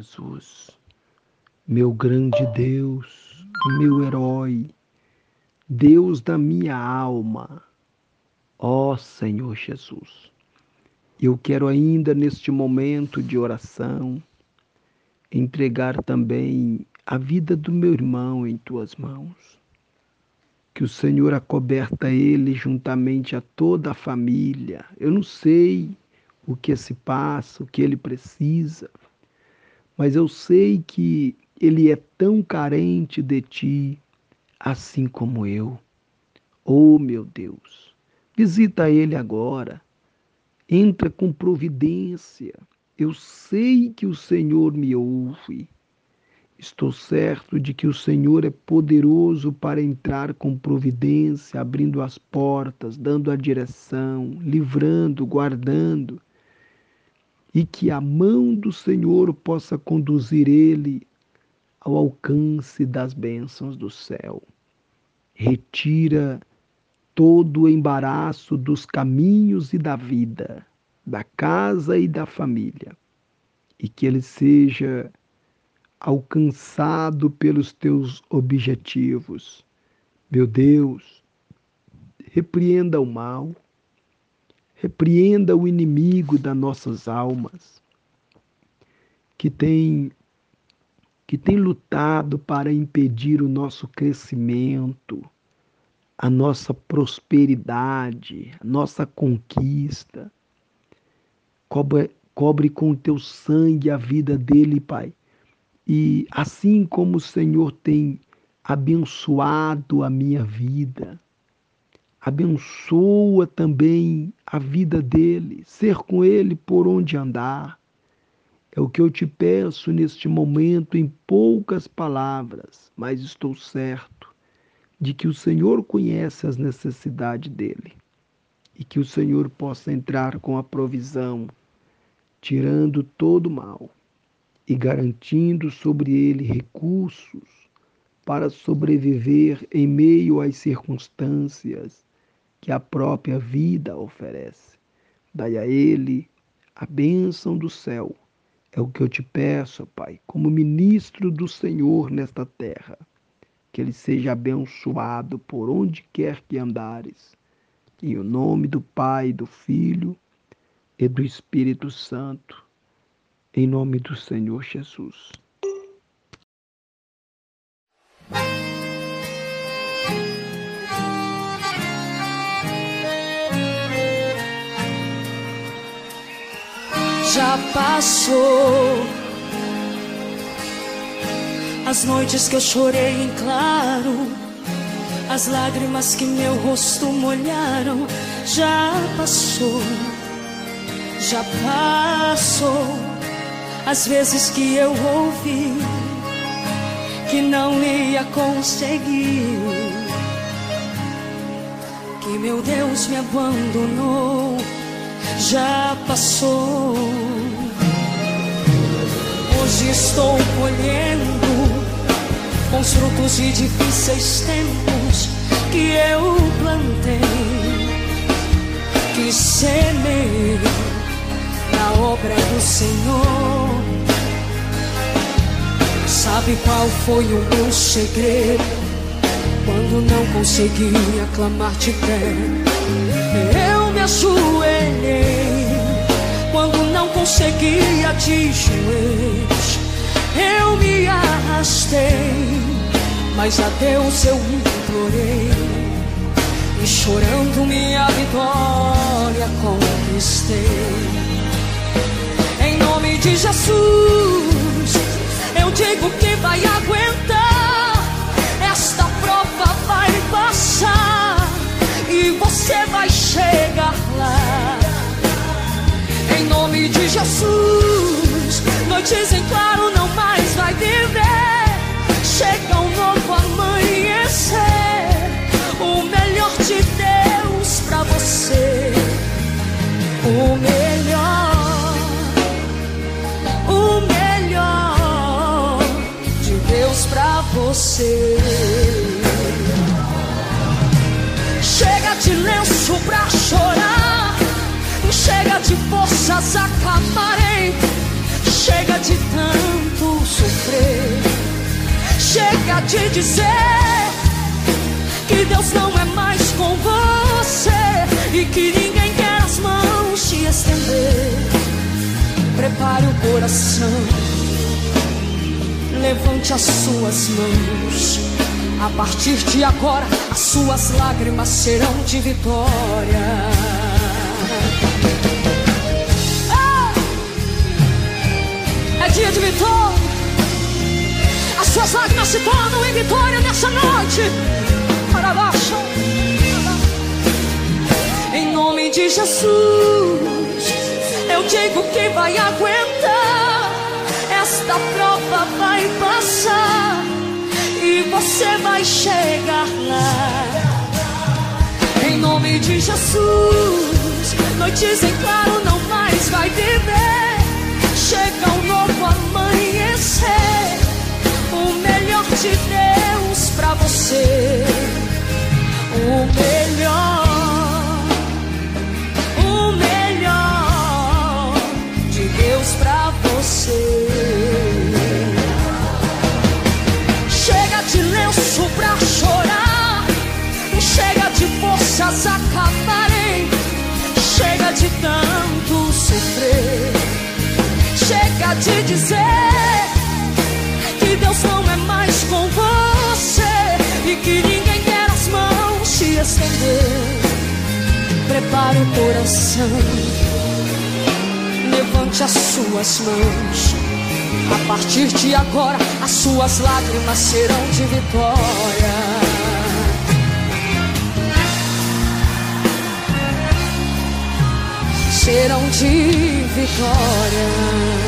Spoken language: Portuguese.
Jesus, meu grande Deus, meu herói, Deus da minha alma, ó Senhor Jesus. Eu quero ainda neste momento de oração entregar também a vida do meu irmão em tuas mãos. Que o Senhor acoberta ele juntamente a toda a família. Eu não sei o que se passa, o que ele precisa, mas eu sei que ele é tão carente de ti, assim como eu. Oh, meu Deus, visita ele agora, entra com providência. Eu sei que o Senhor me ouve. Estou certo de que o Senhor é poderoso para entrar com providência, abrindo as portas, dando a direção, livrando, guardando e que a mão do Senhor possa conduzir ele ao alcance das bênçãos do céu. Retira todo o embaraço dos caminhos e da vida, da casa e da família, e que ele seja alcançado pelos teus objetivos. Meu Deus, repreenda o mal Repreenda o inimigo das nossas almas, que tem que tem lutado para impedir o nosso crescimento, a nossa prosperidade, a nossa conquista. Cobre, cobre com o teu sangue a vida dele, Pai. E assim como o Senhor tem abençoado a minha vida, abençoa também a vida dele, ser com ele por onde andar. É o que eu te peço neste momento em poucas palavras, mas estou certo de que o Senhor conhece as necessidades dele e que o Senhor possa entrar com a provisão, tirando todo o mal e garantindo sobre ele recursos para sobreviver em meio às circunstâncias que a própria vida oferece. Dai a ele a bênção do céu. É o que eu te peço, Pai, como ministro do Senhor nesta terra. Que ele seja abençoado por onde quer que andares. Em o nome do Pai, do Filho e do Espírito Santo. Em nome do Senhor Jesus. Já passou. As noites que eu chorei em claro, as lágrimas que meu rosto molharam, já passou, já passou. As vezes que eu ouvi que não ia conseguir, que meu Deus me abandonou já passou. Hoje estou colhendo os frutos de difíceis tempos que eu plantei, que semei na obra do Senhor. Sabe qual foi o meu segredo? Quando não consegui aclamar de pé, eu me quando não conseguia de joelhos. Eu me arrastei, mas a Deus eu implorei. E chorando minha vitória conquistei. Em nome de Jesus, eu digo que vai aguentar. Esta prova vai passar e você vai chegar lá. Nome de Jesus, noites em claro não mais vai viver. Chega um novo amanhecer, o melhor de Deus pra você. O melhor, o melhor de Deus pra você. Chega de lenço pra de dizer que Deus não é mais com você e que ninguém quer as mãos te estender. Prepare o coração, levante as suas mãos. A partir de agora, as suas lágrimas serão de vitória. Ah! É dia de vitória. As suas lágrimas se tornam em vitória nessa noite. Para baixo. Em nome de Jesus, eu digo que vai aguentar. Esta prova vai passar e você vai chegar lá. Em nome de Jesus, noites em claro não mais vai viver. De Deus pra você. O melhor, o melhor de Deus pra você. Chega de lenço pra chorar, chega de forças acabarem, chega de tanto sofrer, chega de dizer Prepare o coração, levante as suas mãos. A partir de agora, as suas lágrimas serão de vitória. Serão de vitória.